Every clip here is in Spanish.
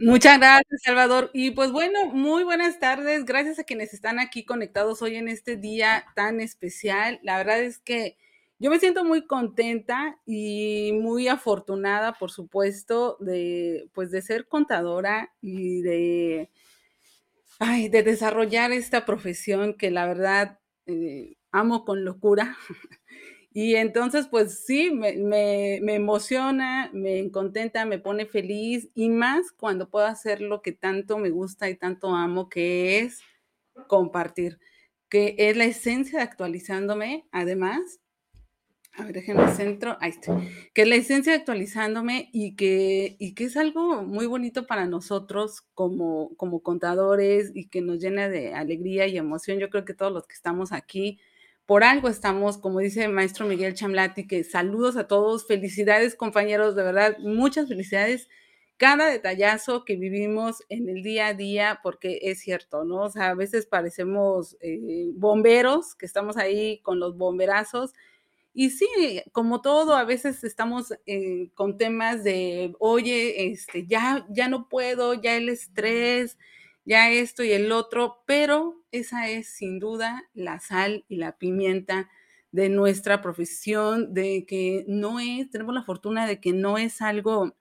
Muchas gracias, Salvador. Y pues bueno, muy buenas tardes. Gracias a quienes están aquí conectados hoy en este día tan especial. La verdad es que yo me siento muy contenta y muy afortunada, por supuesto, de pues de ser contadora y de, ay, de desarrollar esta profesión que la verdad eh, amo con locura. Y entonces, pues sí, me, me, me, emociona, me contenta, me pone feliz y más cuando puedo hacer lo que tanto me gusta y tanto amo, que es compartir, que es la esencia de actualizándome, además. A ver, déjenme centro, ahí está. Que es la esencia de actualizándome y que, y que es algo muy bonito para nosotros como, como contadores y que nos llena de alegría y emoción. Yo creo que todos los que estamos aquí, por algo estamos, como dice el maestro Miguel Chamlati, que saludos a todos, felicidades compañeros, de verdad, muchas felicidades. Cada detallazo que vivimos en el día a día, porque es cierto, ¿no? O sea, a veces parecemos eh, bomberos, que estamos ahí con los bomberazos. Y sí, como todo, a veces estamos eh, con temas de, oye, este, ya, ya no puedo, ya el estrés, ya esto y el otro, pero esa es sin duda la sal y la pimienta de nuestra profesión, de que no es, tenemos la fortuna de que no es algo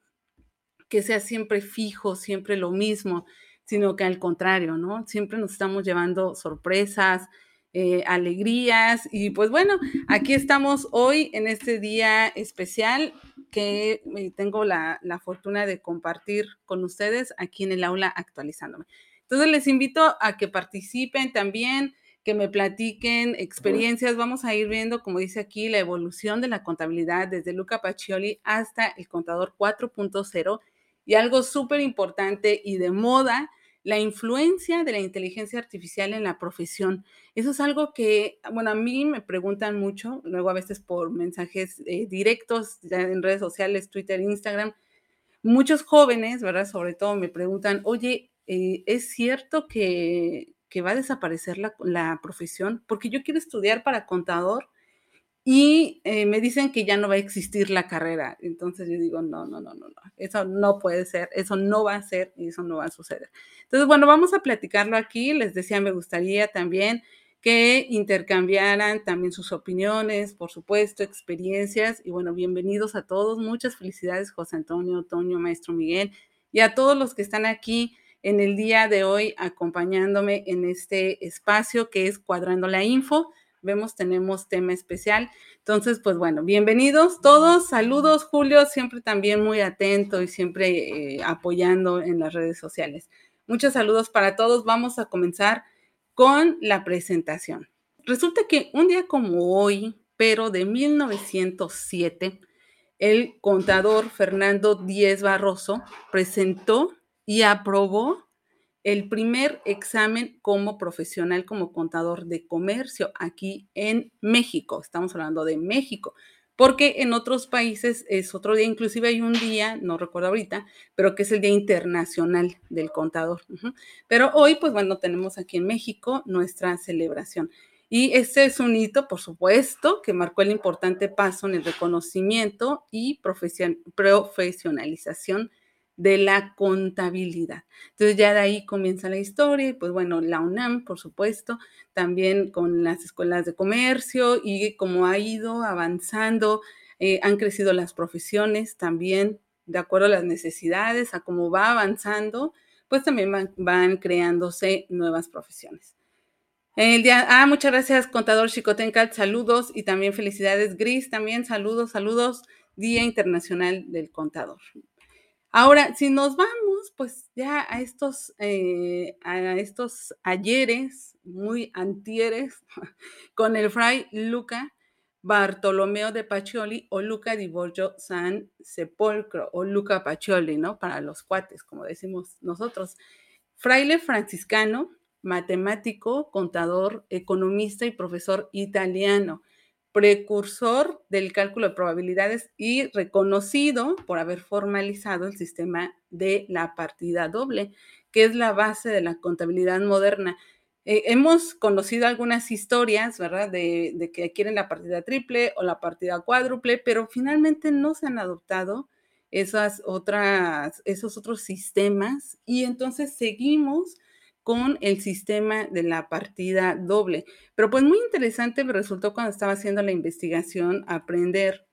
que sea siempre fijo, siempre lo mismo, sino que al contrario, ¿no? Siempre nos estamos llevando sorpresas, eh, alegrías y pues bueno, aquí estamos hoy en este día especial que eh, tengo la, la fortuna de compartir con ustedes aquí en el aula actualizándome. Entonces les invito a que participen también, que me platiquen experiencias. Vamos a ir viendo, como dice aquí, la evolución de la contabilidad desde Luca Pacioli hasta el contador 4.0 y algo súper importante y de moda, la influencia de la inteligencia artificial en la profesión. Eso es algo que, bueno, a mí me preguntan mucho, luego a veces por mensajes eh, directos en redes sociales, Twitter, Instagram. Muchos jóvenes, ¿verdad? Sobre todo me preguntan, oye, eh, es cierto que, va a desaparecer la, la, profesión, porque yo quiero estudiar para contador y eh, me dicen que ya no va a existir la carrera. Entonces yo digo, no, no, no, no, no, eso no puede ser, eso no va a ser y eso no va a suceder. Entonces, bueno, vamos a platicarlo aquí. Les decía, me gustaría también que intercambiaran también sus opiniones, por supuesto, experiencias. Y bueno, bienvenidos a todos. Muchas felicidades, José Antonio, Toño, Maestro Miguel, y a todos los que están aquí en el día de hoy acompañándome en este espacio que es Cuadrando la Info. Vemos, tenemos tema especial. Entonces, pues bueno, bienvenidos todos. Saludos, Julio, siempre también muy atento y siempre eh, apoyando en las redes sociales. Muchos saludos para todos. Vamos a comenzar con la presentación. Resulta que un día como hoy, pero de 1907, el contador Fernando Díez Barroso presentó y aprobó el primer examen como profesional, como contador de comercio aquí en México. Estamos hablando de México, porque en otros países es otro día, inclusive hay un día, no recuerdo ahorita, pero que es el Día Internacional del Contador. Pero hoy, pues bueno, tenemos aquí en México nuestra celebración. Y este es un hito, por supuesto, que marcó el importante paso en el reconocimiento y profesionalización de la contabilidad. Entonces ya de ahí comienza la historia y pues bueno, la UNAM, por supuesto, también con las escuelas de comercio y como ha ido avanzando, eh, han crecido las profesiones también de acuerdo a las necesidades, a cómo va avanzando, pues también van, creándose nuevas profesiones. El día, ah, muchas gracias, contador Chicotencal, saludos y también felicidades, Gris, también saludos, saludos, Día Internacional del Contador. Ahora, si nos vamos, pues ya a estos, eh, a estos ayeres, muy antieres, con el fray Luca Bartolomeo de Pacioli o Luca di Borgio San Sepolcro o Luca Pacioli, ¿no? Para los cuates, como decimos nosotros. Fraile franciscano, matemático, contador, economista y profesor italiano precursor del cálculo de probabilidades y reconocido por haber formalizado el sistema de la partida doble, que es la base de la contabilidad moderna. Eh, hemos conocido algunas historias, ¿verdad?, de, que quieren la partida triple o la partida cuádruple, pero finalmente no se han adoptado esos otros sistemas y entonces seguimos con el sistema de la partida doble. Pero pues muy interesante me resultó cuando estaba haciendo la investigación aprender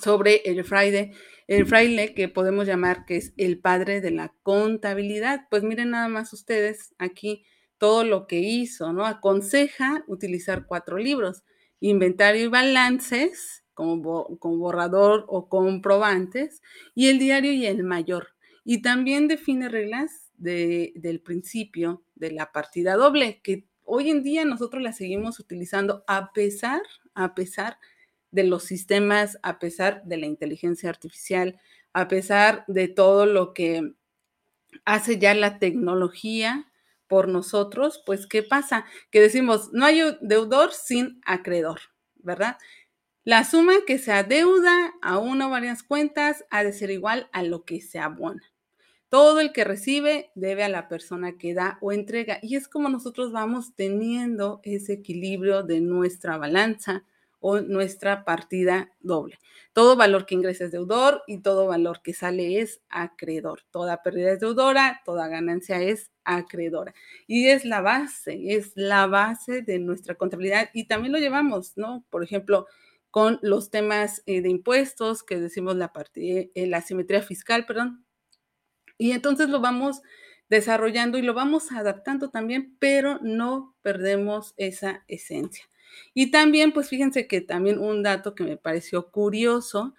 sobre el fraile, el fraile que podemos llamar que es el padre de la contabilidad. Pues miren nada más ustedes aquí todo lo que hizo, ¿no? Aconseja utilizar cuatro libros, inventario y balances, como, borrador o comprobantes, y el diario y el mayor. Y también define reglas del principio de la partida doble, que hoy en día nosotros la seguimos utilizando a pesar, a pesar de los sistemas, a pesar de la inteligencia artificial, a pesar de todo lo que hace ya la tecnología por nosotros, pues ¿qué pasa? Que decimos, no hay deudor sin acreedor, ¿verdad? La suma que se adeuda a una o varias cuentas ha de ser igual a lo que se abona. Todo el que recibe debe a la persona que da o entrega. Y es como nosotros vamos teniendo ese equilibrio de nuestra balanza o nuestra partida doble. Todo valor que ingresa es deudor y todo valor que sale es acreedor. Toda pérdida es deudora, toda ganancia es acreedora. Y es la base, es la base de nuestra contabilidad y también lo llevamos, ¿no? Por ejemplo, con los temas eh, de impuestos, que decimos la, parte, eh, la simetría fiscal, perdón. Y entonces lo vamos desarrollando y lo vamos adaptando también, pero no perdemos esa esencia. Y también, pues fíjense que también un dato que me pareció curioso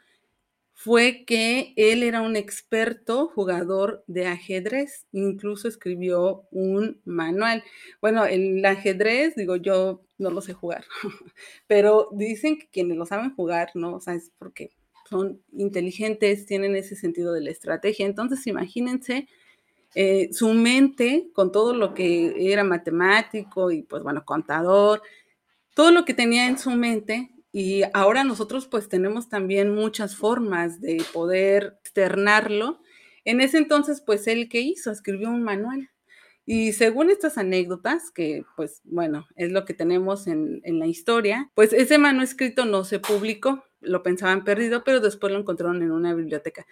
fue que él era un experto jugador de ajedrez, incluso escribió un manual. Bueno, el ajedrez, digo, yo no lo sé jugar, pero dicen que quienes lo saben jugar, ¿no? O sea, es porque son inteligentes, tienen ese sentido de la estrategia. Entonces, imagínense eh, su mente con todo lo que era matemático y, pues bueno, contador, todo lo que tenía en su mente. Y ahora nosotros pues tenemos también muchas formas de poder externarlo. En ese entonces, pues él que hizo, escribió un manual y según estas anécdotas, que pues bueno, es lo que tenemos en, la historia, pues ese manuscrito no se publicó, lo pensaban perdido, pero después lo encontraron en una biblioteca.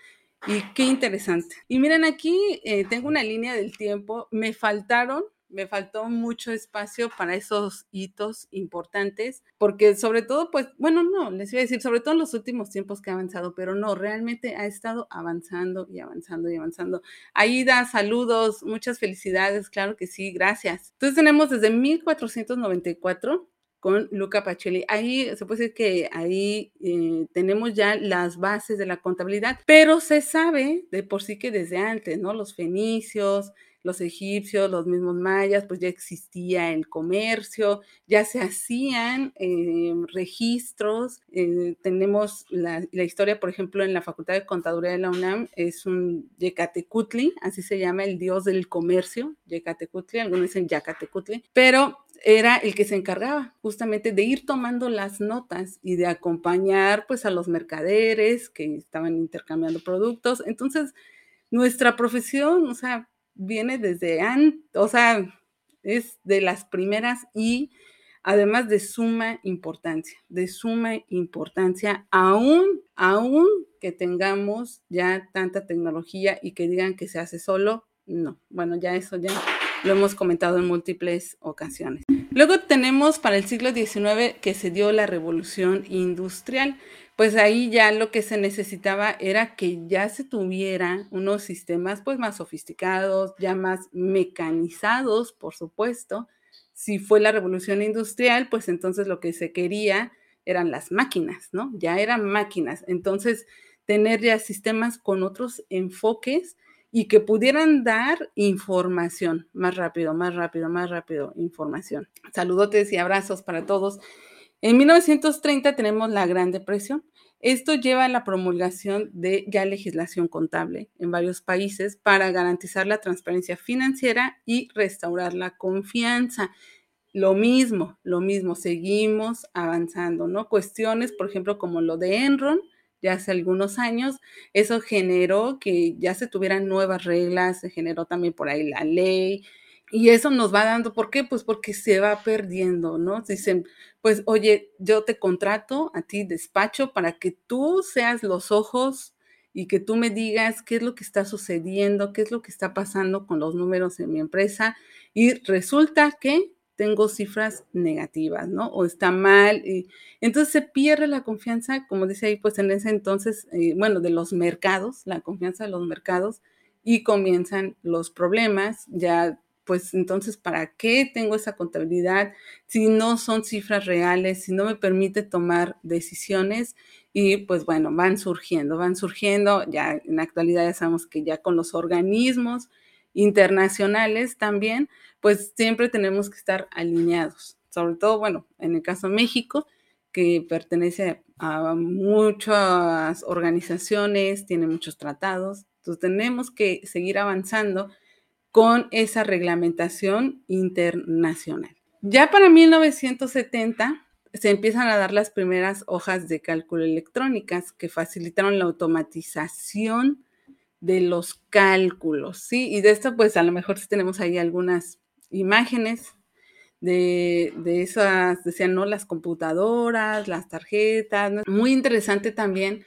Y qué interesante. Y miren, aquí eh, tengo una línea del tiempo, me faltaron me faltó mucho espacio para esos hitos importantes, porque sobre todo, pues, bueno, no, les iba a decir, sobre todo en los últimos tiempos que ha avanzado, pero no, realmente ha estado avanzando y avanzando y avanzando. Aida, saludos, muchas felicidades, claro que sí, gracias. Entonces tenemos desde 1494 con Luca Pacelli. Ahí se puede decir que ahí eh, tenemos ya las bases de la contabilidad, pero se sabe de por sí que desde antes, ¿no? Los fenicios, los egipcios, los mismos mayas, pues ya existía el comercio, ya se hacían eh, registros. Eh, tenemos la, historia, por ejemplo, en la Facultad de Contaduría de la UNAM, es un Yecatecutli, así se llama el dios del comercio, Yecatecutli, algunos dicen Yacatecutli, pero era el que se encargaba justamente de ir tomando las notas y de acompañar pues a los mercaderes que estaban intercambiando productos. Entonces, nuestra profesión, o sea, viene desde antes, o sea, es de las primeras y además de suma importancia, de suma importancia, aún, aún que tengamos ya tanta tecnología y que digan que se hace solo, no. Bueno, ya eso ya lo hemos comentado en múltiples ocasiones. Luego tenemos para el siglo XIX que se dio la revolución industrial pues ahí ya lo que se necesitaba era que ya se tuviera unos sistemas pues más sofisticados, ya más mecanizados, por supuesto. Si fue la revolución industrial, pues entonces lo que se quería eran las máquinas, ¿no? Ya eran máquinas. Entonces, tener ya sistemas con otros enfoques y que pudieran dar información más rápido, más rápido, más rápido, información. Saludotes y abrazos para todos. En 1930 tenemos la Gran Depresión. Esto lleva a la promulgación de ya legislación contable en varios países para garantizar la transparencia financiera y restaurar la confianza. Lo mismo, lo mismo, seguimos avanzando, ¿no? Cuestiones, por ejemplo, como lo de Enron, ya hace algunos años, eso generó que ya se tuvieran nuevas reglas, se generó también por ahí la ley, y eso nos va dando, ¿por qué? Pues porque se va perdiendo, ¿no? Dicen, pues, oye, yo te contrato a ti despacho para que tú seas los ojos y que tú me digas qué es lo que está sucediendo, qué es lo que está pasando con los números en mi empresa y resulta que tengo cifras negativas, ¿no? O está mal. Y entonces se pierde la confianza, como dice ahí, pues en ese entonces, eh, bueno, de los mercados, la confianza de los mercados y comienzan los problemas, ya pues entonces, ¿para qué tengo esa contabilidad si no son cifras reales, si no me permite tomar decisiones? Y pues bueno, van surgiendo, van surgiendo, ya en la actualidad ya sabemos que ya con los organismos internacionales también, pues siempre tenemos que estar alineados, sobre todo, bueno, en el caso de México, que pertenece a muchas organizaciones, tiene muchos tratados, entonces tenemos que seguir avanzando con esa reglamentación internacional. Ya para 1970 se empiezan a dar las primeras hojas de cálculo electrónicas que facilitaron la automatización de los cálculos, ¿sí? Y de esto, pues a lo mejor sí tenemos ahí algunas imágenes de, esas, decían, ¿no? Las computadoras, las tarjetas. Muy interesante también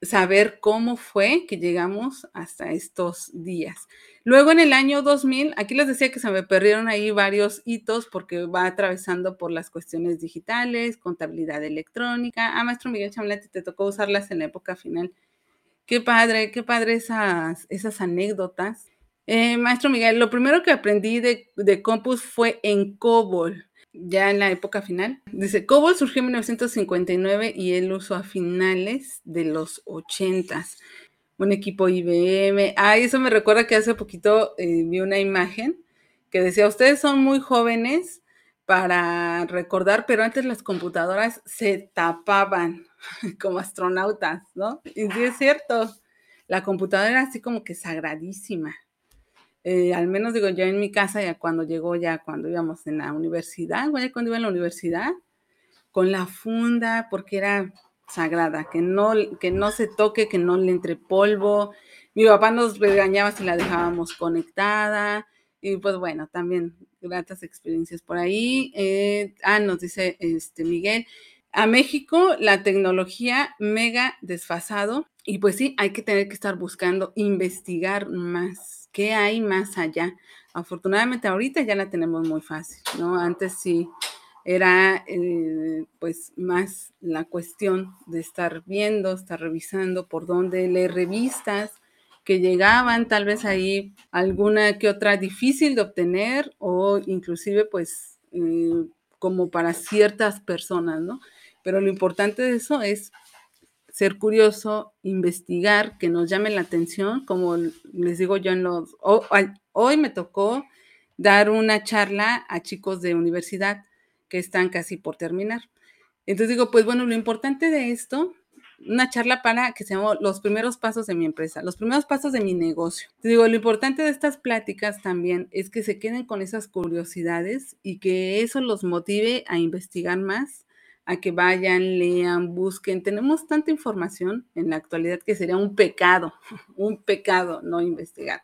saber cómo fue que llegamos hasta estos días. Luego en el año 2000, aquí les decía que se me perdieron ahí varios hitos porque va atravesando por las cuestiones digitales, contabilidad electrónica. Ah, maestro Miguel Chamlete, te tocó usarlas en la época final. Qué padre, qué padre esas anécdotas. Eh, maestro Miguel, lo primero que aprendí de, de Compus fue en COBOL ya en la época final. Dice, COBOL surgió en 1959 y él usó a finales de los 80 Un equipo IBM. Ah, eso me recuerda que hace poquito eh, vi una imagen que decía, ustedes son muy jóvenes para recordar, pero antes las computadoras se tapaban como astronautas, ¿no? Y sí es cierto, la computadora era así como que sagradísima. Eh, al menos digo yo en mi casa, ya cuando llegó, ya cuando íbamos en la universidad, cuando iba en la universidad, con la funda, porque era sagrada, que no, que no se toque, que no le entre polvo. Mi papá nos regañaba si la dejábamos conectada. Y pues bueno, también gratas experiencias por ahí. Eh, ah, nos dice este Miguel, a México la tecnología mega desfasado y pues sí, hay que tener que estar buscando investigar más ¿Qué hay más allá? Afortunadamente ahorita ya la tenemos muy fácil, ¿no? Antes sí era eh, pues más la cuestión de estar viendo, estar revisando por dónde leer revistas que llegaban, tal vez ahí alguna que otra difícil de obtener o inclusive pues eh, como para ciertas personas, ¿no? Pero lo importante de eso es ser curioso, investigar, que nos llame la atención, como les digo yo hoy me tocó dar una charla a chicos de universidad que están casi por terminar. Entonces digo, pues bueno, lo importante de esto, una charla para que se los primeros pasos de mi empresa, los primeros pasos de mi negocio. Digo, lo importante de estas pláticas también es que se queden con esas curiosidades y que eso los motive a investigar más a que vayan, lean, busquen. Tenemos tanta información en la actualidad que sería un pecado, un pecado no investigar.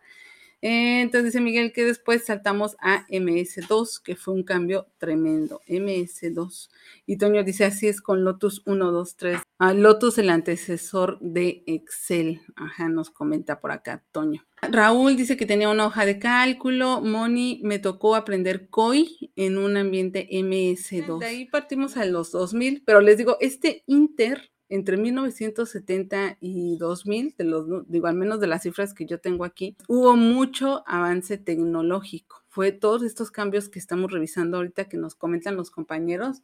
Entonces dice Miguel que después saltamos a MS2, que fue un cambio tremendo. MS2. Y Toño dice, así es con Lotus 1, 2, 3. Lotus, el antecesor de Excel. Ajá, nos comenta por acá Toño. Raúl dice que tenía una hoja de cálculo. Moni, me tocó aprender COI en un ambiente MS2. De ahí partimos a los 2000, pero les digo, este Inter entre 1970 y 2000, de los, digo, al menos de las cifras que yo tengo aquí, hubo mucho avance tecnológico. Fue todos estos cambios que estamos revisando ahorita que nos comentan los compañeros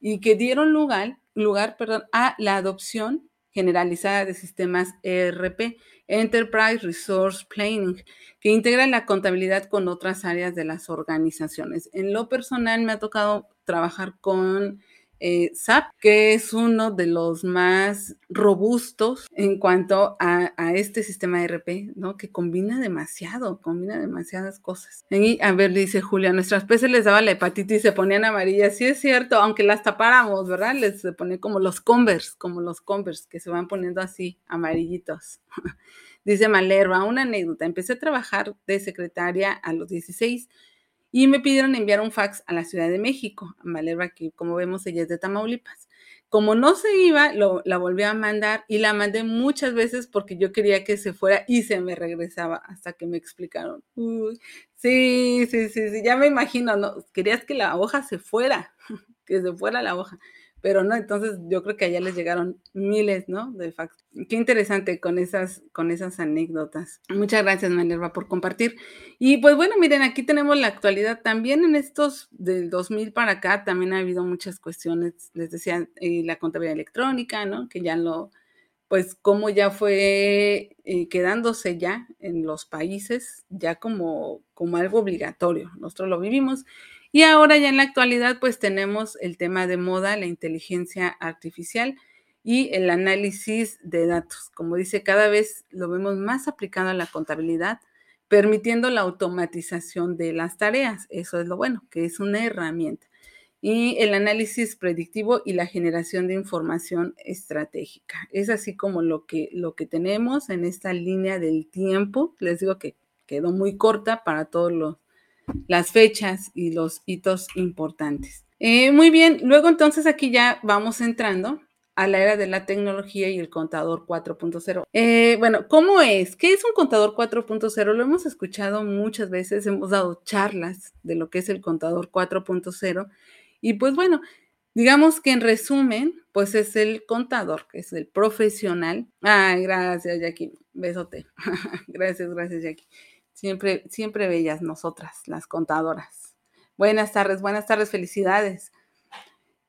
y que dieron lugar, lugar perdón, a la adopción generalizada de sistemas ERP, Enterprise Resource Planning, que integra la contabilidad con otras áreas de las organizaciones. En lo personal me ha tocado trabajar con eh, SAP, que es uno de los más robustos en cuanto a, este sistema RP, ¿no? Que combina demasiado, combina demasiadas cosas. Y, a ver, dice Julia, nuestras peces les daba la hepatitis y se ponían amarillas. Sí es cierto, aunque las tapáramos, ¿verdad? Les se ponía como los Converse, como los Converse, que se van poniendo así, amarillitos. dice Malerva, una anécdota. Empecé a trabajar de secretaria a los 16 y me pidieron enviar un fax a la Ciudad de México, a Malerva, que como vemos ella es de Tamaulipas. Como no se iba, la volví a mandar y la mandé muchas veces porque yo quería que se fuera y se me regresaba hasta que me explicaron. Uy, sí, sí, sí, sí, ya me imagino, ¿no? Querías que la hoja se fuera, que se fuera la hoja pero no, entonces yo creo que allá les llegaron miles, ¿no? De fax. Qué interesante con esas, con esas anécdotas. Muchas gracias, Manerva, por compartir. Y pues bueno, miren, aquí tenemos la actualidad. También en estos del 2000 para acá también ha habido muchas cuestiones, les decía, eh, la contabilidad electrónica, ¿no? Que ya lo, pues como ya fue eh, quedándose ya en los países, ya como, como algo obligatorio. Nosotros lo vivimos. Y ahora ya en la actualidad pues tenemos el tema de moda, la inteligencia artificial y el análisis de datos. Como dice, cada vez lo vemos más aplicado a la contabilidad, permitiendo la automatización de las tareas. Eso es lo bueno, que es una herramienta. Y el análisis predictivo y la generación de información estratégica. Es así como lo que, lo que tenemos en esta línea del tiempo. Les digo que quedó muy corta para todos los las fechas y los hitos importantes. Eh, muy bien, luego entonces aquí ya vamos entrando a la era de la tecnología y el contador 4.0. Eh, bueno, ¿cómo es? ¿Qué es un contador 4.0? Lo hemos escuchado muchas veces, hemos dado charlas de lo que es el contador 4.0 y pues bueno, digamos que en resumen, pues es el contador, que es el profesional. Ay, gracias, Jackie. Besote. gracias, gracias, Jackie. Siempre, siempre bellas nosotras, las contadoras. Buenas tardes, buenas tardes, felicidades.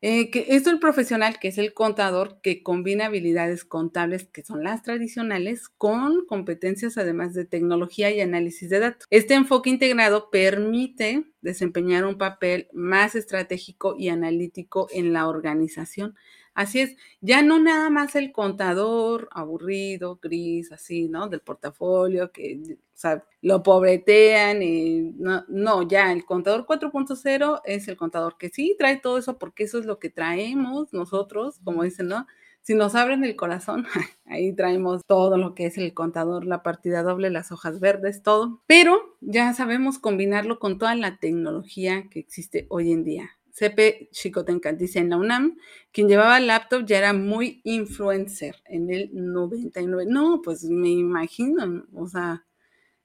Eh, que es el profesional, que es el contador, que combina habilidades contables, que son las tradicionales, con competencias además de tecnología y análisis de datos. Este enfoque integrado permite desempeñar un papel más estratégico y analítico en la organización, Así es, ya no nada más el contador aburrido, gris, así, ¿no? Del portafolio, que sea, lo pobretean y no, no, ya el contador 4.0 es el contador que sí trae todo eso porque eso es lo que traemos nosotros, como dicen, ¿no? Si nos abren el corazón, ahí traemos todo lo que es el contador, la partida doble, las hojas verdes, todo. Pero ya sabemos combinarlo con toda la tecnología que existe hoy en día. CP Chicotenca dice en la UNAM, quien llevaba laptop ya era muy influencer en el 99. No, pues me imagino, o sea,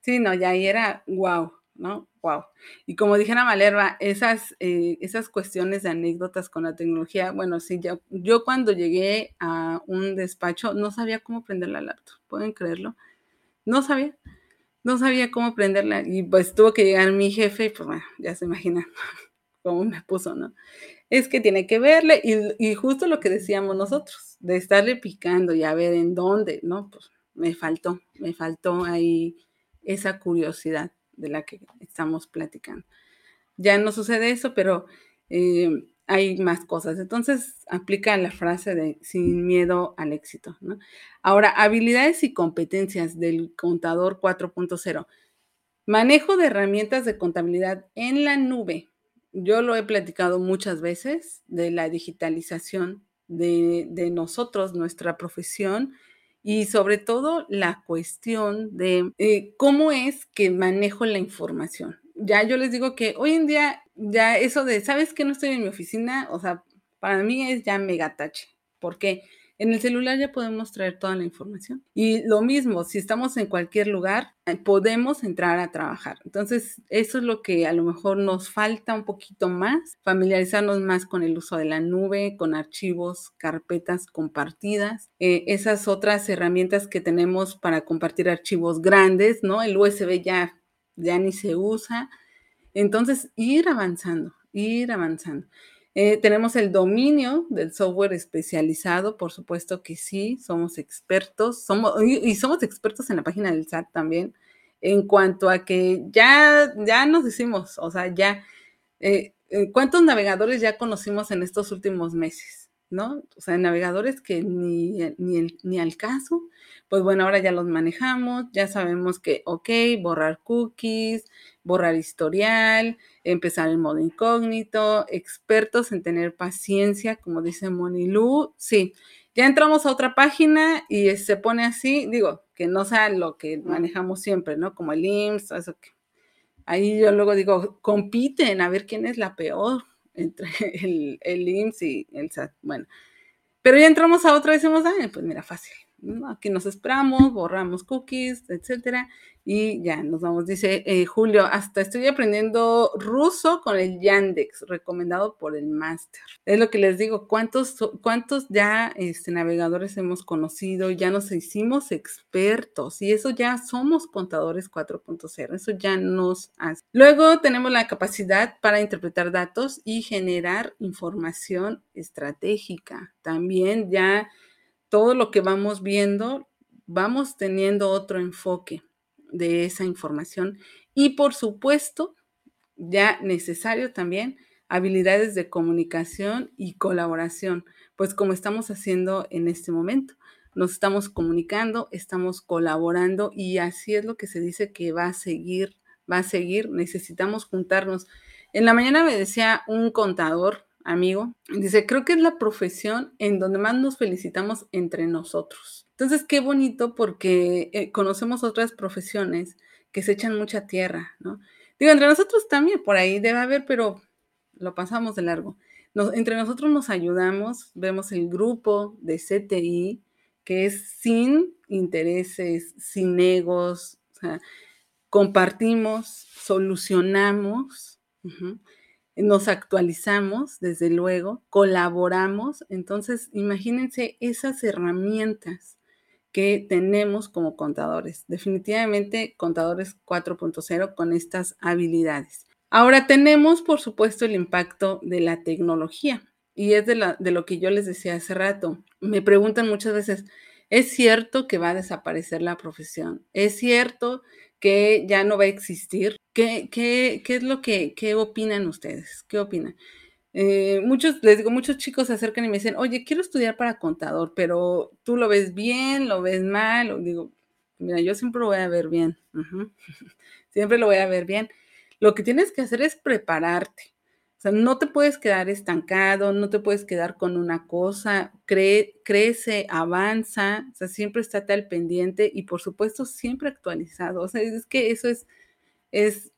sí, no, ya ahí era wow, ¿no? Wow. Y como dijera Malerva, esas, eh, esas cuestiones de anécdotas con la tecnología, bueno, sí, ya, yo cuando llegué a un despacho no sabía cómo prender la laptop, ¿pueden creerlo? No sabía, no sabía cómo prenderla y pues tuvo que llegar mi jefe y pues bueno, ya se imaginan como me puso, ¿no? Es que tiene que verle y, justo lo que decíamos nosotros, de estarle picando y a ver en dónde, ¿no? Pues me faltó, me faltó ahí esa curiosidad de la que estamos platicando. Ya no sucede eso, pero eh, hay más cosas. Entonces, aplica la frase de sin miedo al éxito. Ahora, habilidades y competencias del contador 4.0. Manejo de herramientas de contabilidad en la nube yo lo he platicado muchas veces de la digitalización de, nosotros, nuestra profesión, y sobre todo la cuestión de eh, cómo es que manejo la información. Ya yo les digo que hoy en día ya eso de, ¿sabes que no estoy en mi oficina? O sea, para mí es ya megatache. ¿Por qué? En el celular ya podemos traer toda la información. Y lo mismo, si estamos en cualquier lugar, eh, podemos entrar a trabajar. Entonces, eso es lo que a lo mejor nos falta un poquito más, familiarizarnos más con el uso de la nube, con archivos, carpetas compartidas, eh, esas otras herramientas que tenemos para compartir archivos grandes, ¿no? El USB ya, ya ni se usa. Entonces, ir avanzando, ir avanzando. Eh, tenemos el dominio del software especializado, por supuesto que sí, somos expertos, somos, y, somos expertos en la página del SAT también, en cuanto a que ya, ya nos decimos, o sea, ya, eh, eh, ¿cuántos navegadores ya conocimos en estos últimos meses? ¿No? O sea, navegadores que ni, ni, ni al caso, pues bueno, ahora ya los manejamos, ya sabemos que, ok, borrar cookies, borrar historial, empezar el modo incógnito, expertos en tener paciencia, como dice Monilu. Sí, ya entramos a otra página y se pone así, digo, que no sea lo que manejamos siempre, ¿no? Como el IMSS, eso que ahí yo luego digo, compiten a ver quién es la peor entre el, el IMSS y el SAT. Bueno, pero ya entramos a otra y decimos, ah, pues mira, fácil. Aquí nos esperamos, borramos cookies, etcétera, y ya nos vamos. Dice eh, Julio, hasta estoy aprendiendo ruso con el Yandex, recomendado por el máster. Es lo que les digo, ¿cuántos, cuántos ya este, navegadores hemos conocido? Ya nos hicimos expertos y eso ya somos contadores 4.0, eso ya nos hace. Luego tenemos la capacidad para interpretar datos y generar información estratégica. También ya todo lo que vamos viendo, vamos teniendo otro enfoque de esa información y por supuesto, ya necesario también habilidades de comunicación y colaboración, pues como estamos haciendo en este momento. Nos estamos comunicando, estamos colaborando y así es lo que se dice que va a seguir, va a seguir. Necesitamos juntarnos. En la mañana me decía un contador amigo, dice, creo que es la profesión en donde más nos felicitamos entre nosotros. Entonces, qué bonito porque eh, conocemos otras profesiones que se echan mucha tierra, ¿no? Digo, entre nosotros también por ahí debe haber, pero lo pasamos de largo. entre nosotros nos ayudamos, vemos el grupo de CTI, que es sin intereses, sin egos, o sea, compartimos, solucionamos nos actualizamos, desde luego, colaboramos. Entonces, imagínense esas herramientas que tenemos como contadores. Definitivamente contadores 4.0 con estas habilidades. Ahora tenemos, por supuesto, el impacto de la tecnología. Y es de, lo que yo les decía hace rato. Me preguntan muchas veces, ¿es cierto que va a desaparecer la profesión? ¿Es cierto que ya no va a existir. ¿Qué, qué, qué es lo que qué opinan ustedes? ¿Qué opinan? Eh, muchos, les digo, muchos chicos se acercan y me dicen, oye, quiero estudiar para contador, pero tú lo ves bien, lo ves mal. O digo, mira, yo siempre lo voy a ver bien. siempre lo voy a ver bien. Lo que tienes que hacer es prepararte sea, no te puedes quedar estancado, no te puedes quedar con una cosa, crece, avanza, o sea, siempre estate al pendiente y por supuesto siempre actualizado. O sea, es que eso es, es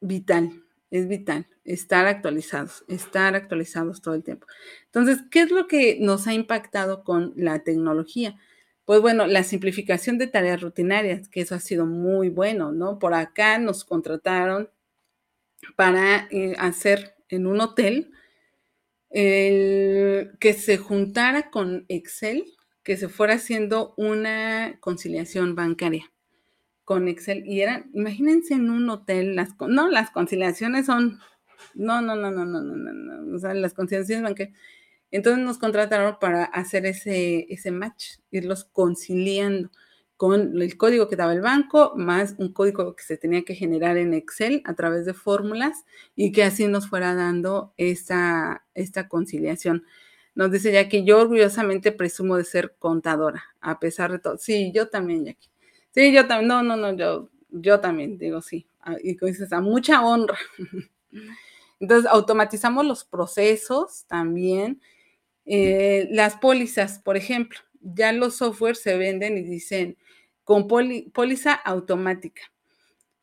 vital, es vital, estar actualizados, estar actualizados todo el tiempo. Entonces, ¿qué es lo que nos ha impactado con la tecnología? Pues bueno, la simplificación de tareas rutinarias, que eso ha sido muy bueno, ¿no? Por acá nos contrataron para eh, hacer en un hotel que se juntara con Excel, que se fuera haciendo una conciliación bancaria con Excel. Y eran, imagínense en un hotel, las, no, las conciliaciones son, no, no, no, no, no, no, no, no, o sea, las conciliaciones bancarias. Entonces nos contrataron para hacer ese, ese match, irlos conciliando con el código que daba el banco, más un código que se tenía que generar en Excel a través de fórmulas y que así nos fuera dando esta, esta conciliación. Nos dice que yo orgullosamente presumo de ser contadora, a pesar de todo. Sí, yo también, Jackie. Sí, yo también. No, no, no, yo, yo también, digo sí. Ah, y dices, a mucha honra. Entonces, automatizamos los procesos también. Eh, las pólizas, por ejemplo, ya los softwares se venden y dicen, con póliza automática.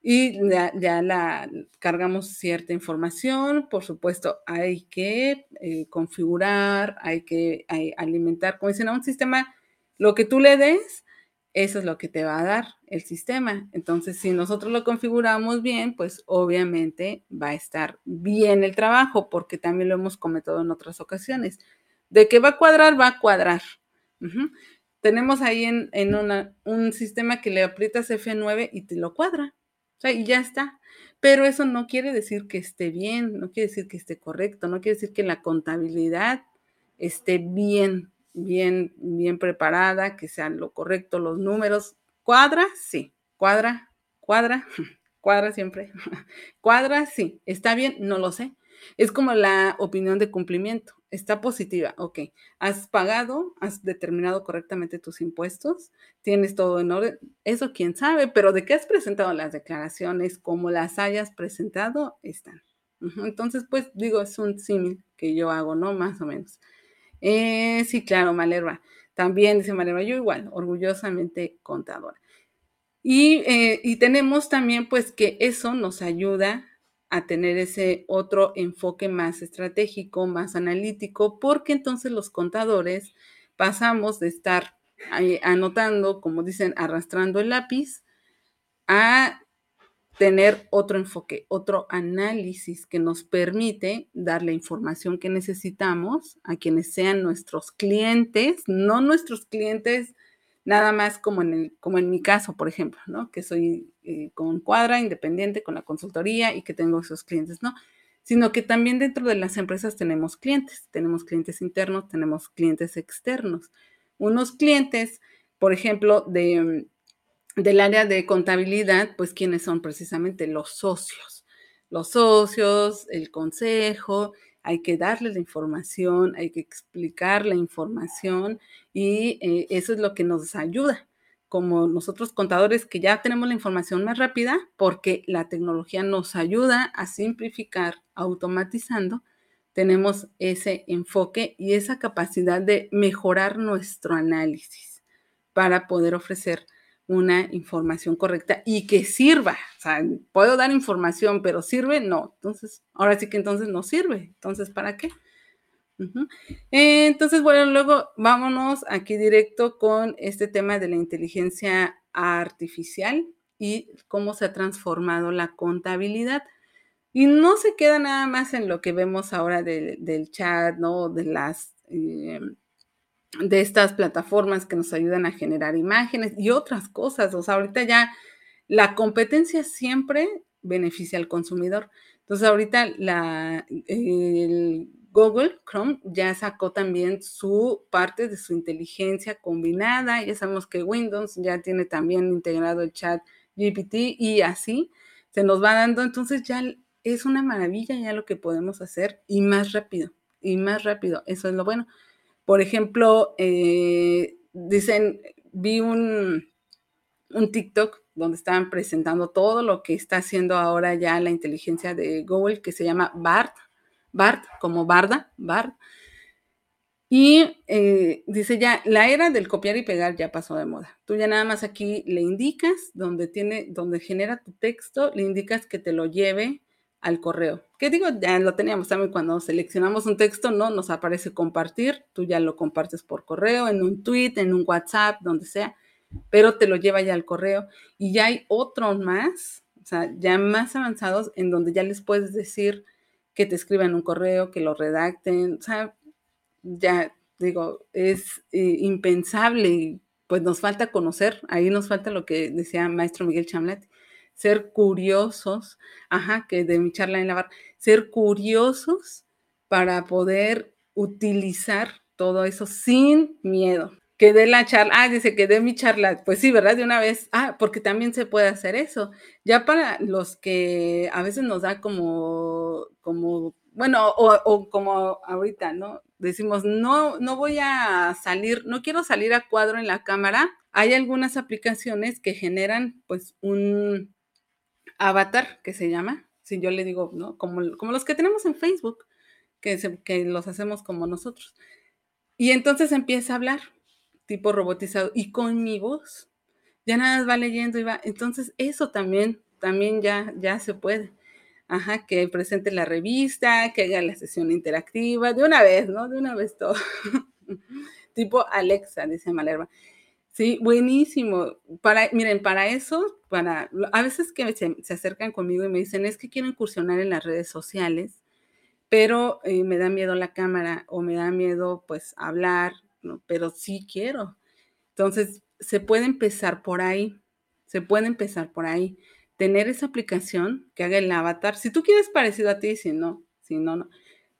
Y ya, la cargamos cierta información, por supuesto, hay que eh, configurar, hay que alimentar, como dicen, a un sistema, lo que tú le des, eso es lo que te va a dar el sistema. Entonces, si nosotros lo configuramos bien, pues obviamente va a estar bien el trabajo, porque también lo hemos cometido en otras ocasiones. De que va a cuadrar, va a cuadrar tenemos ahí en, un sistema que le aprietas F9 y te lo cuadra. O sea, y ya está. Pero eso no quiere decir que esté bien, no quiere decir que esté correcto, no quiere decir que la contabilidad esté bien, bien, bien preparada, que sean lo correcto los números. ¿Cuadra? Sí. ¿Cuadra? ¿Cuadra? ¿Cuadra siempre? ¿Cuadra? Sí. ¿Está bien? No lo sé. Es como la opinión de cumplimiento. Está positiva, ok. Has pagado, has determinado correctamente tus impuestos, tienes todo en orden. Eso quién sabe, pero de qué has presentado las declaraciones, como las hayas presentado, están. Entonces, pues digo, es un símil que yo hago, ¿no? Más o menos. Eh, sí, claro, Malerva. También dice Malerva, yo igual, orgullosamente contadora. Y, eh, y tenemos también pues que eso nos ayuda a tener ese otro enfoque más estratégico, más analítico, porque entonces los contadores pasamos de estar anotando, como dicen, arrastrando el lápiz, a tener otro enfoque, otro análisis que nos permite dar la información que necesitamos a quienes sean nuestros clientes, no nuestros clientes nada más como en, el, como en mi caso, por ejemplo, ¿no? Que soy eh, con Cuadra, independiente, con la consultoría y que tengo esos clientes, ¿no? Sino que también dentro de las empresas tenemos clientes, tenemos clientes internos, tenemos clientes externos. Unos clientes, por ejemplo, de, del área de contabilidad, pues quienes son precisamente los socios. Los socios, el consejo, hay que darle la información, hay que explicar la información y eh, eso es lo que nos ayuda. Como nosotros contadores que ya tenemos la información más rápida porque la tecnología nos ayuda a simplificar automatizando, tenemos ese enfoque y esa capacidad de mejorar nuestro análisis para poder ofrecer una información correcta y que sirva. O sea, puedo dar información, pero sirve, no. Entonces, ahora sí que entonces no sirve. Entonces, ¿para qué? Entonces, bueno, luego vámonos aquí directo con este tema de la inteligencia artificial y cómo se ha transformado la contabilidad. Y no se queda nada más en lo que vemos ahora del chat, ¿no? De las... Eh, de estas plataformas que nos ayudan a generar imágenes y otras cosas. O sea, ahorita ya la competencia siempre beneficia al consumidor. Entonces, ahorita la, Google Chrome ya sacó también su parte de su inteligencia combinada. Ya sabemos que Windows ya tiene también integrado el chat GPT y así se nos va dando. Entonces, ya es una maravilla ya lo que podemos hacer y más rápido, y más rápido. Eso es lo bueno. Por ejemplo, eh, dicen, vi un, un TikTok donde estaban presentando todo lo que está haciendo ahora ya la inteligencia de Google, que se llama BART, BART como Barda, BART. Y eh, dice ya, la era del copiar y pegar ya pasó de moda. Tú ya nada más aquí le indicas donde tiene, donde genera tu texto, le indicas que te lo lleve al correo. ¿Qué digo? Ya lo teníamos también cuando seleccionamos un texto, ¿no? Nos aparece compartir, tú ya lo compartes por correo, en un tweet, en un WhatsApp, donde sea, pero te lo lleva ya al correo. Y ya hay otros más, o sea, ya más avanzados, en donde ya les puedes decir que te escriban un correo, que lo redacten, o sea, ya digo, es eh, impensable y pues nos falta conocer, ahí nos falta lo que decía maestro Miguel Chamlet, ser curiosos, ajá, que de mi charla en la bar, ser curiosos para poder utilizar todo eso sin miedo. Que dé la charla, ah, dice que dé mi charla, pues sí, ¿verdad? De una vez, ah, porque también se puede hacer eso. Ya para los que a veces nos da como, como, bueno, o, o como ahorita, ¿no? Decimos, no, no voy a salir, no quiero salir a cuadro en la cámara. Hay algunas aplicaciones que generan, pues, un, avatar, que se llama, si yo le digo, ¿no? Como, como los que tenemos en Facebook, que, que los hacemos como nosotros. Y entonces empieza a hablar, tipo robotizado, y con mi voz. Ya nada más va leyendo y va. Entonces, eso también, también ya, ya se puede. Ajá, que presente la revista, que haga la sesión interactiva, de una vez, ¿no? De una vez todo. tipo Alexa, dice Malerva. Sí, buenísimo. Para, miren, para eso, para, a veces que se, acercan conmigo y me dicen, es que quiero incursionar en las redes sociales, pero eh, me da miedo la cámara o me da miedo, pues, hablar, pero sí quiero. Entonces, se puede empezar por ahí, se puede empezar por ahí. Tener esa aplicación que haga el avatar, si tú quieres parecido a ti, si no, si no, no,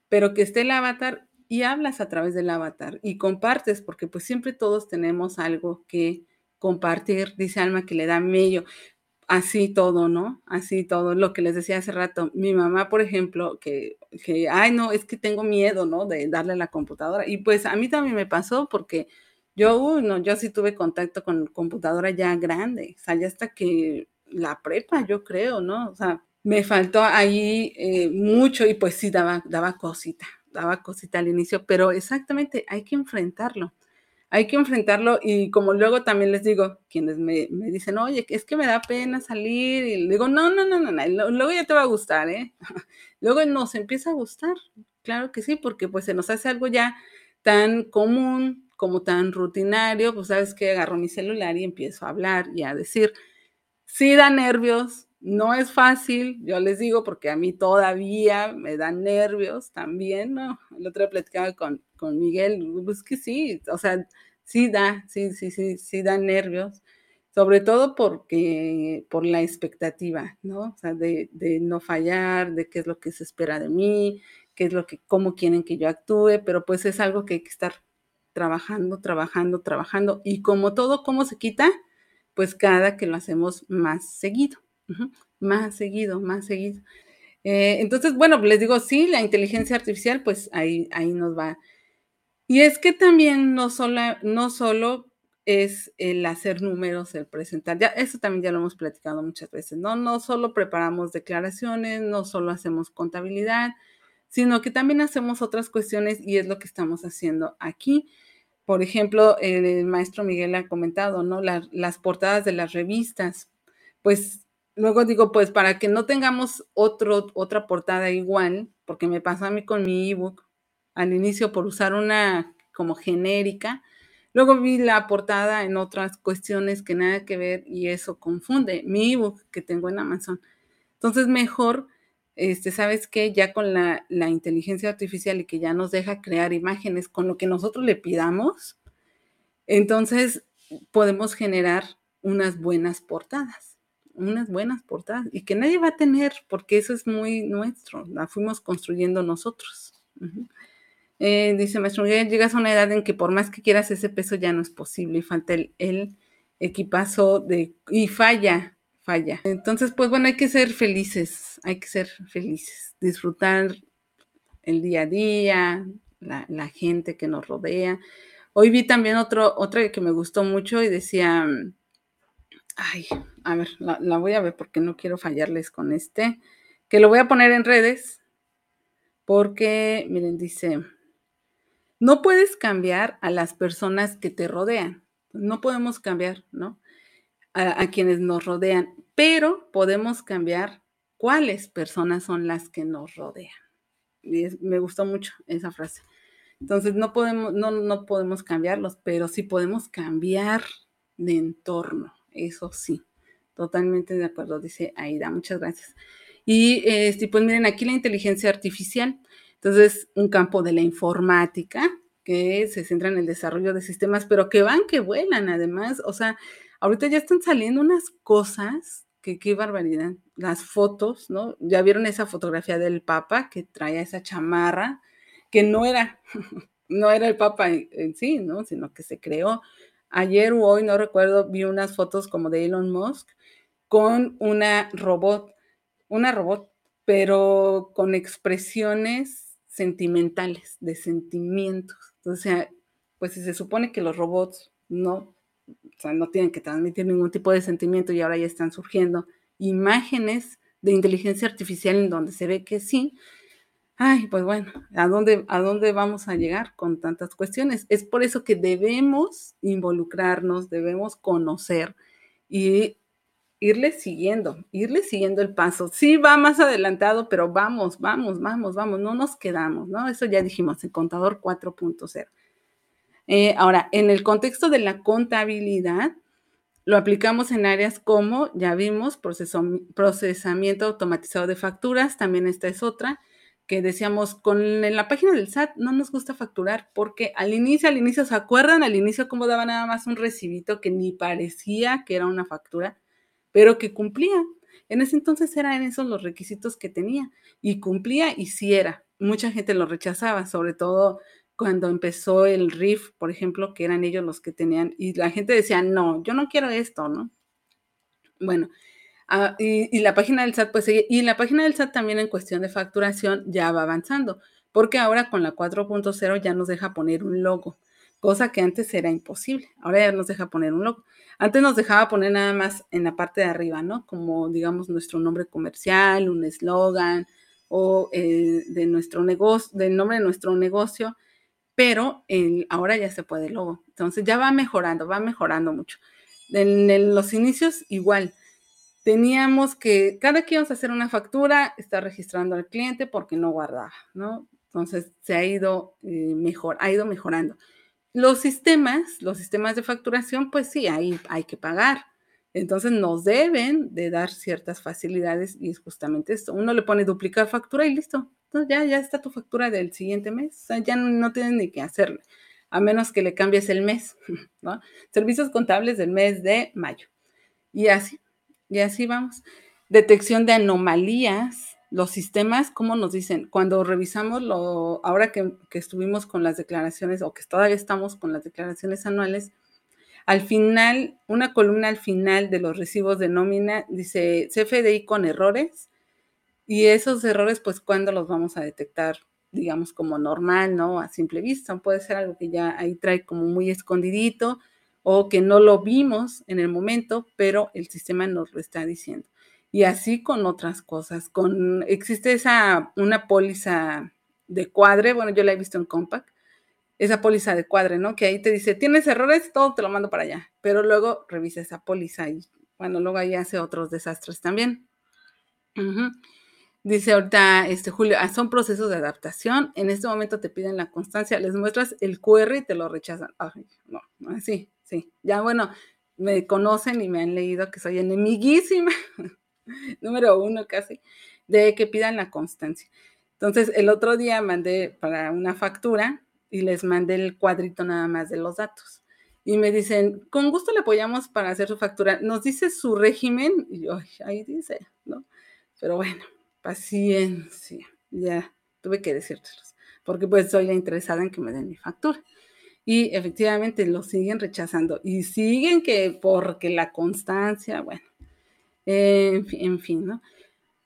pero que esté el avatar y hablas a través del avatar y compartes, porque pues siempre todos tenemos algo que compartir, dice Alma que le da medio, así todo, ¿no? Así todo, lo que les decía hace rato, mi mamá, por ejemplo, que, que, ay, no, es que tengo miedo, ¿no? De darle a la computadora. Y pues a mí también me pasó porque yo, uy, no, yo sí tuve contacto con computadora ya grande, o sea, ya hasta que la prepa, yo creo, ¿no? O sea, me faltó ahí eh, mucho y pues sí daba, daba cosita, daba cosita al inicio, pero exactamente hay que enfrentarlo. hay que enfrentarlo y como luego también les digo, quienes me, dicen, oye, es que me da pena salir, y digo, no, no, no, no, no, luego ya te va a gustar, ¿eh? luego nos empieza a gustar, claro que sí, porque pues se nos hace algo ya tan común, como tan rutinario, pues sabes que agarro mi celular y empiezo a hablar y a decir, sí da nervios, no es fácil, yo les digo, porque a mí todavía me dan nervios también, ¿no? El otro día platicaba con, con Miguel, pues que sí, o sea, sí da, sí, sí, sí, sí da nervios, sobre todo porque, por la expectativa, ¿no? O sea, de, de no fallar, de qué es lo que se espera de mí, qué es lo que, cómo quieren que yo actúe, pero pues es algo que hay que estar trabajando, trabajando, trabajando. Y como todo, ¿cómo se quita? Pues cada que lo hacemos más seguido, más seguido, más seguido. Eh, entonces, bueno, les digo, sí, la inteligencia artificial, pues ahí, ahí nos va. Y es que también no solo, no solo es el hacer números, el presentar, ya eso también ya lo hemos platicado muchas veces, ¿no? No solo preparamos declaraciones, no solo hacemos contabilidad, sino que también hacemos otras cuestiones y es lo que estamos haciendo aquí por ejemplo, el maestro Miguel ha comentado, ¿no? las portadas de las revistas. Pues luego digo, pues para que no tengamos otro, otra portada igual, porque me pasó a mí con mi ebook al inicio por usar una como genérica, luego vi la portada en otras cuestiones que nada que ver y eso confunde mi ebook que tengo en Amazon. Entonces, mejor este, ¿sabes qué? Ya con la, inteligencia artificial y que ya nos deja crear imágenes con lo que nosotros le pidamos, entonces podemos generar unas buenas portadas, unas buenas portadas y que nadie va a tener porque eso es muy nuestro, la fuimos construyendo nosotros. Eh, dice maestro llegas a una edad en que por más que quieras ese peso ya no es posible y falta el, equipazo de y falla falla. Entonces, pues bueno, hay que ser felices, hay que ser felices, disfrutar el día a día, la, gente que nos rodea. Hoy vi también otro, otra que me gustó mucho y decía, ay, a ver, la, voy a ver porque no quiero fallarles con este, que lo voy a poner en redes porque, miren, dice, no puedes cambiar a las personas que te rodean, no podemos cambiar, ¿no? a, quienes nos rodean, pero podemos cambiar cuáles personas son las que nos rodean. Y me gustó mucho esa frase. Entonces, no podemos, no, no podemos cambiarlos, pero sí podemos cambiar de entorno, eso sí. Totalmente de acuerdo, dice Aida, muchas gracias. Y este, pues miren, aquí la inteligencia artificial, entonces un campo de la informática que se centra en el desarrollo de sistemas, pero que van, que vuelan además, o sea, Ahorita ya están saliendo unas cosas que qué barbaridad. Las fotos, ¿no? Ya vieron esa fotografía del Papa que traía esa chamarra, que no era, no era el Papa en, sí, ¿no? Sino que se creó. Ayer o hoy, no recuerdo, vi unas fotos como de Elon Musk con una robot, una robot, pero con expresiones sentimentales, de sentimientos. O sea, pues si se supone que los robots no o sea, no tienen que transmitir ningún tipo de sentimiento y ahora ya están surgiendo imágenes de inteligencia artificial en donde se ve que sí. Ay, pues bueno, ¿a dónde, ¿a dónde vamos a llegar con tantas cuestiones? Es por eso que debemos involucrarnos, debemos conocer y irle siguiendo, irle siguiendo el paso. Sí va más adelantado, pero vamos, vamos, vamos, vamos, no nos quedamos, ¿no? Eso ya dijimos en Contador 4.0. Eh, ahora, en el contexto de la contabilidad, lo aplicamos en áreas como, ya vimos, procesamiento automatizado de facturas, también esta es otra, decíamos, con la página del SAT no nos gusta facturar porque al inicio, al inicio, ¿se acuerdan? Al inicio cómo daba nada más un recibito que ni parecía que era una factura, pero que cumplía. En ese entonces eran esos los requisitos que tenía y cumplía y sí era. Mucha gente lo rechazaba, sobre todo cuando empezó el RIF, por ejemplo, que eran ellos los que tenían, y la gente decía, no, yo no quiero esto, ¿no? Bueno, ah, y, la página del SAT, pues, y la página del SAT también en cuestión de facturación ya va avanzando, porque ahora con la 4.0 ya nos deja poner un logo, cosa que antes era imposible, ahora ya nos deja poner un logo. Antes nos dejaba poner nada más en la parte de arriba, ¿no? Como, digamos, nuestro nombre comercial, un eslogan o eh, de nuestro negocio, del nombre de nuestro negocio pero ahora ya se puede luego. Entonces ya va mejorando, va mejorando mucho. En, los inicios igual, teníamos que, cada que íbamos a hacer una factura, estar registrando al cliente porque no guardaba, ¿no? Entonces se ha ido eh, mejor, ha ido mejorando. Los sistemas, los sistemas de facturación, pues sí, ahí hay que pagar. Entonces nos deben de dar ciertas facilidades y es justamente esto. Uno le pone duplicar factura y listo. Entonces ya, ya está tu factura del siguiente mes. O sea, ya no, no tienes ni que hacerle, a menos que le cambies el mes, ¿no? Servicios contables del mes de mayo. Y así, y así vamos. Detección de anomalías. Los sistemas, ¿cómo nos dicen? Cuando revisamos lo, ahora que, que estuvimos con las declaraciones o que todavía estamos con las declaraciones anuales, al final, una columna al final de los recibos de nómina dice CFDI con errores y esos errores, pues, ¿cuándo los vamos a detectar? Digamos como normal, ¿no? A simple vista. Puede ser algo que ya ahí trae como muy escondidito o que no lo vimos en el momento, pero el sistema nos lo está diciendo. Y así con otras cosas. Con, existe esa, una póliza de cuadre, bueno, yo la he visto en Compact, esa póliza de cuadre, ¿no? Que ahí te dice, tienes errores, todo te lo mando para allá. Pero luego revisa esa póliza y, bueno, luego ahí hace otros desastres también. Dice ahorita este Julio, ah, son procesos de adaptación. En este momento te piden la constancia, les muestras el QR y te lo rechazan. Ay, no, sí, sí. Ya bueno, me conocen y me han leído que soy enemiguísima, número uno casi, de que pidan la constancia. Entonces, el otro día mandé para una factura y les mandé el cuadrito nada más de los datos. Y me dicen, con gusto le apoyamos para hacer su factura. Nos dice su régimen, y yo, ahí dice, ¿no? Pero bueno, paciencia, ya tuve que decírselos, porque pues soy la interesada en que me den mi factura. Y efectivamente lo siguen rechazando y siguen que porque la constancia, bueno, en fin, ¿no?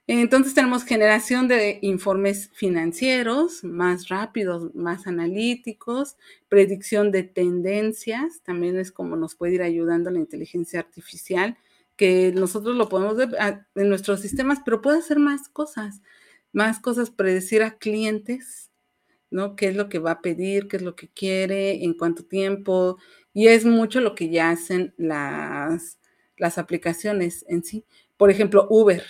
Entonces tenemos generación de informes financieros más rápidos, más analíticos, predicción de tendencias, también es como nos puede ir ayudando la inteligencia artificial, que nosotros lo podemos ver en nuestros sistemas, pero puede hacer más cosas, más cosas, predecir a clientes, ¿no? ¿Qué es lo que va a pedir, qué es lo que quiere, en cuánto tiempo? Y es mucho lo que ya hacen las, las aplicaciones en sí. Por ejemplo, Uber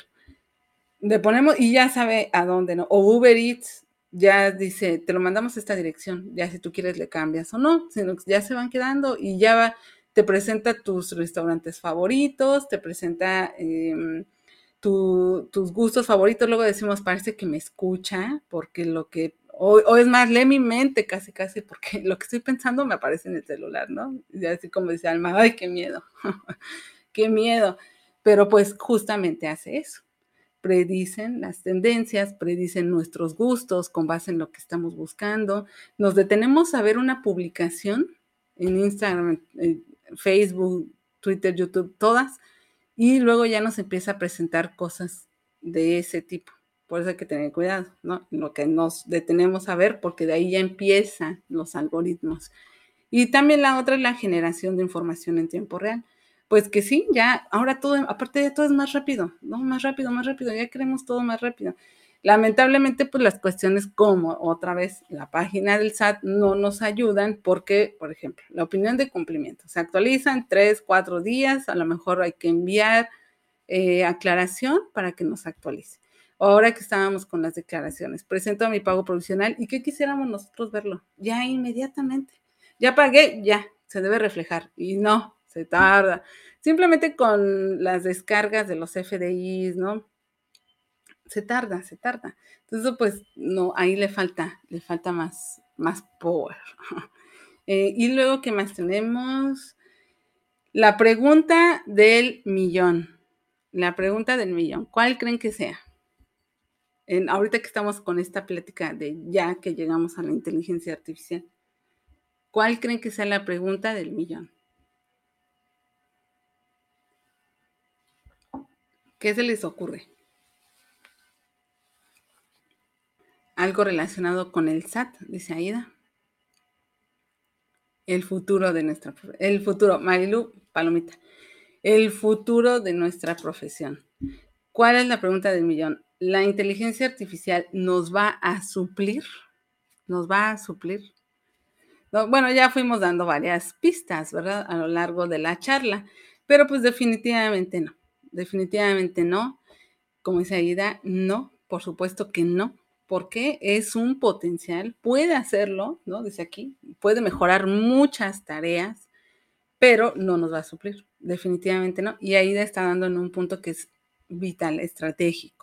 le ponemos y ya sabe a dónde, ¿no? O Uber Eats ya dice, te lo mandamos a esta dirección, ya si tú quieres le cambias o no, sino que ya se van quedando y ya va, te presenta tus restaurantes favoritos, te presenta em, tus gustos favoritos, luego decimos, parece que me escucha, porque lo que, o, es más, lee mi mente casi, casi, porque lo que estoy pensando me aparece en el celular, ¿no? Y así como dice Alma, ay, qué miedo, qué miedo, pero pues justamente hace eso predicen las tendencias, predicen nuestros gustos con base en lo que estamos buscando. Nos detenemos a ver una publicación en Instagram, Facebook, Twitter, YouTube, todas, y luego ya nos empieza a presentar cosas de ese tipo. Por eso hay que tener cuidado, ¿no? Lo que nos detenemos a ver, porque de ahí ya empiezan los algoritmos. Y también la otra es la generación de información en tiempo real pues que sí, ya, ahora todo, aparte de todo es más rápido, ¿no? Más rápido, más rápido, ya queremos todo más rápido. Lamentablemente, pues las cuestiones como otra vez la página del SAT no nos ayudan porque, por ejemplo, la opinión de cumplimiento se actualiza en tres, cuatro días, a lo mejor hay que enviar eh, aclaración para que nos actualice. Ahora que estábamos con las declaraciones, presento mi pago provisional y que quisiéramos nosotros verlo ya inmediatamente. Ya pagué, ya, se debe reflejar. Y no, se tarda. Simplemente con las descargas de los FDIs, ¿no? Se tarda, se tarda. Entonces, pues, no, ahí le falta, le falta más, más power. Eh, y luego, ¿qué más tenemos? La pregunta del millón. La pregunta del millón. ¿Cuál creen que sea? En, ahorita que estamos con esta plática de ya que llegamos a la inteligencia artificial, ¿cuál creen que sea la pregunta del millón? ¿Qué se les ocurre? Algo relacionado con el SAT, dice Aida. El futuro de nuestra el futuro, Marilu Palomita. El futuro de nuestra profesión. ¿Cuál es la pregunta del millón? ¿La inteligencia artificial nos va a suplir? ¿Nos va a suplir? Bueno, ya fuimos dando varias pistas, ¿verdad? A lo largo de la charla, pero pues definitivamente no, definitivamente no. Como dice Aida, no, por supuesto que no, porque es un potencial, puede hacerlo, ¿no? Dice aquí, puede mejorar muchas tareas, pero no nos va a suplir, definitivamente no. Y Aida está dando en un punto que es vital, estratégico,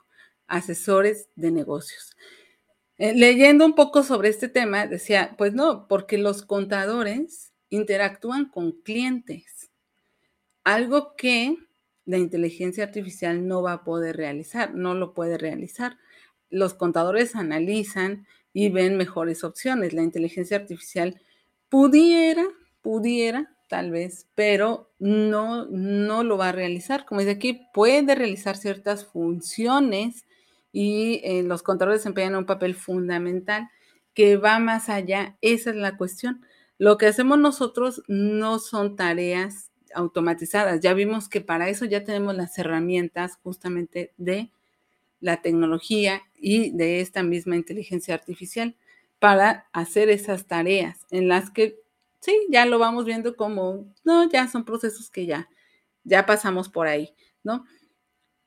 asesores de negocios. Eh, leyendo un poco sobre este tema, decía, pues no, porque los contadores interactúan con clientes, algo que la inteligencia artificial no va a poder realizar, no lo puede realizar. Los contadores analizan y ven mejores opciones. La inteligencia artificial pudiera, pudiera, tal vez, pero no, no lo va a realizar. Como dice aquí, puede realizar ciertas funciones y eh, los contadores desempeñan un papel fundamental que va más allá. Esa es la cuestión. Lo que hacemos nosotros no son tareas automatizadas. Ya vimos que para eso ya tenemos las herramientas justamente de la tecnología y de esta misma inteligencia artificial para hacer esas tareas en las que sí, ya lo vamos viendo como, no, ya son procesos que ya, ya pasamos por ahí, ¿no?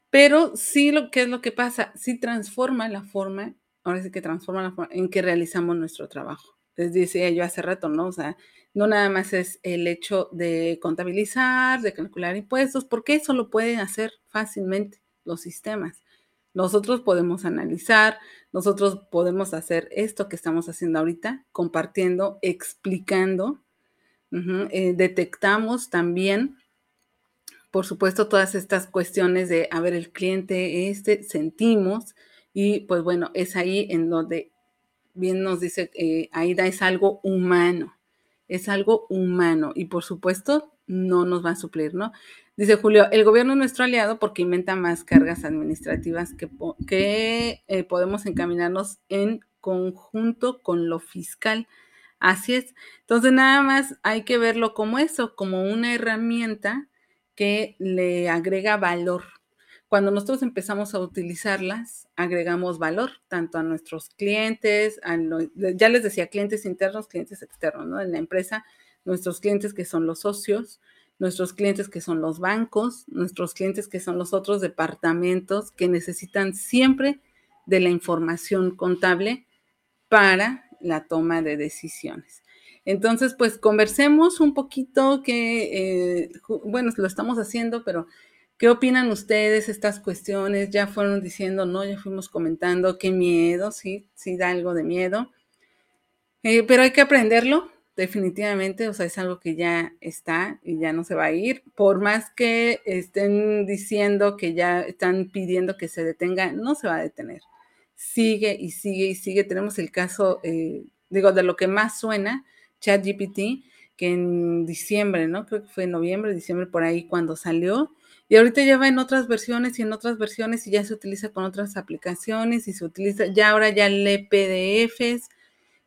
Pero sí, lo que es lo que pasa, sí transforma la forma, ahora sí que transforma la forma en que realizamos nuestro trabajo. Les decía yo hace rato, ¿no? O sea, no nada más es el hecho de contabilizar, de calcular impuestos, porque eso lo pueden hacer fácilmente los sistemas. Nosotros podemos analizar, nosotros podemos hacer esto que estamos haciendo ahorita, compartiendo, explicando, eh, detectamos también por supuesto, todas estas cuestiones de, a ver, el cliente este, sentimos, y pues bueno, es ahí en donde bien nos dice eh, Aida, es algo humano, es algo humano, y por supuesto, no nos va a suplir, ¿no? Dice Julio, el gobierno es nuestro aliado porque inventa más cargas administrativas que, que eh, podemos encaminarnos en conjunto con lo fiscal. Así es. Entonces, nada más hay que verlo como eso, como una herramienta que le agrega valor. Cuando nosotros empezamos a utilizarlas, agregamos valor tanto a nuestros clientes, ya les decía, clientes internos, clientes externos, ¿no? En la empresa, nuestros clientes que son los socios, nuestros clientes que son los bancos, nuestros clientes que son los otros departamentos que necesitan siempre de la información contable para la toma de decisiones. Entonces, pues conversemos un poquito que, eh, bueno, lo estamos haciendo, pero ¿qué opinan ustedes estas cuestiones? Ya fueron diciendo, ¿no? Ya fuimos comentando qué miedo, sí, sí da algo de miedo. Eh, pero hay que aprenderlo, definitivamente, o sea, es algo que ya está y ya no se va a ir. Por más que estén diciendo que ya están pidiendo que se detenga, no se va a detener. Sigue y sigue y sigue. Tenemos el caso, eh, digo, de lo que más suena, ChatGPT, que en diciembre, ¿no? Creo que fue en noviembre, diciembre por ahí cuando salió. Y ahorita ya va en otras versiones y en otras versiones y ya se utiliza con otras aplicaciones y se utiliza, ya ahora ya lee PDFs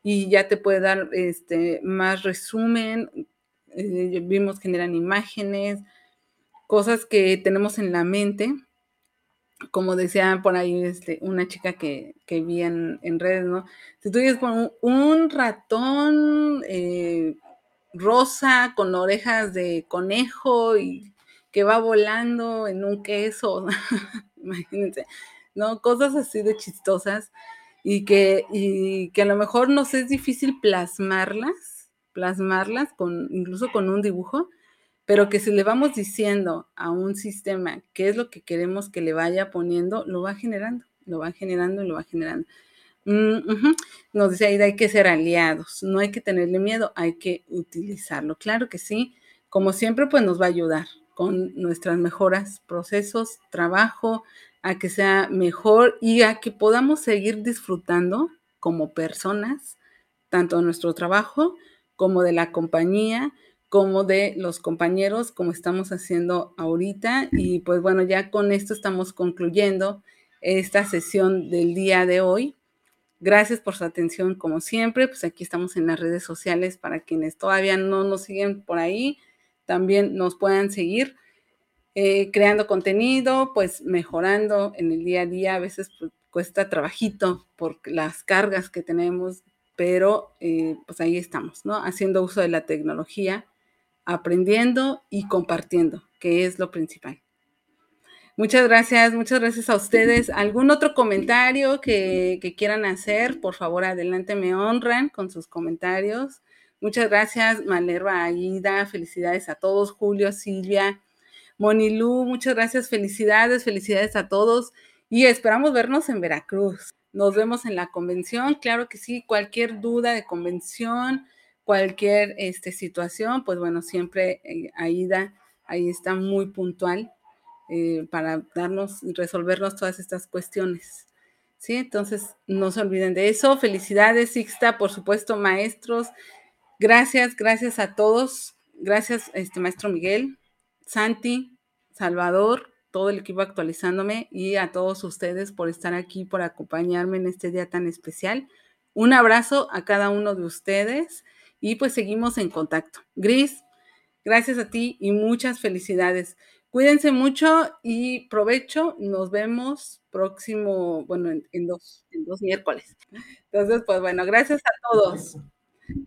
y ya te puede dar este, más resumen. Eh, vimos generan imágenes, cosas que tenemos en la mente como decía por ahí este, una chica que, vi en, redes, ¿no? Si tú dices con un, ratón eh, rosa con orejas de conejo y que va volando en un queso, imagínense, ¿no? Cosas así de chistosas y que, y que a lo mejor nos es difícil plasmarlas, plasmarlas con, incluso con un dibujo, pero que si le vamos diciendo a un sistema qué es lo que queremos que le vaya poniendo, lo va generando, lo va generando lo va generando. Mm, Nos dice Aida, hay que ser aliados, no hay que tenerle miedo, hay que utilizarlo. Claro que sí, como siempre, pues nos va a ayudar con nuestras mejoras, procesos, trabajo, a que sea mejor y a que podamos seguir disfrutando como personas, tanto de nuestro trabajo como de la compañía, como de los compañeros, como estamos haciendo ahorita. Y pues bueno, ya con esto estamos concluyendo esta sesión del día de hoy. Gracias por su atención, como siempre. Pues aquí estamos en las redes sociales para quienes todavía no nos siguen por ahí, también nos puedan seguir eh, creando contenido, pues mejorando en el día a día. A veces pues, cuesta trabajito por las cargas que tenemos pero eh, pues ahí estamos, ¿no? Haciendo uso de la tecnología, aprendiendo y compartiendo, que es lo principal. Muchas gracias, muchas gracias a ustedes. ¿Algún otro comentario que, que, quieran hacer? Por favor, adelante, me honran con sus comentarios. Muchas gracias, Malerva Aida. Felicidades a todos, Julio, Silvia, Monilú. Muchas gracias, felicidades, felicidades a todos. Y esperamos vernos en Veracruz. Nos vemos en la convención, claro que sí. Cualquier duda de convención, cualquier este, situación, pues bueno, siempre eh, Aida ahí está muy puntual eh, para darnos resolvernos todas estas cuestiones. ¿Sí? Entonces, no se olviden de eso. Felicidades, Sixta, por supuesto, maestros. Gracias, gracias a todos. Gracias, este maestro Miguel, Santi, Salvador, todo el equipo actualizándome y a todos ustedes por estar aquí, por acompañarme en este día tan especial. Un abrazo a cada uno de ustedes y pues seguimos en contacto. Gris, gracias a ti y muchas felicidades. Cuídense mucho y provecho. Nos vemos próximo, bueno, en, dos, en dos miércoles. Entonces, pues bueno, gracias a todos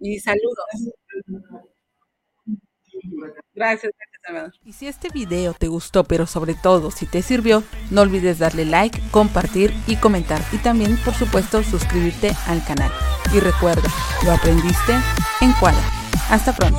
y saludos. Gracias. Y si este video te gustó, pero sobre todo si te sirvió, no olvides darle like, compartir y comentar. Y también, por supuesto, suscribirte al canal. Y recuerda, lo aprendiste en Cuadra. Hasta pronto.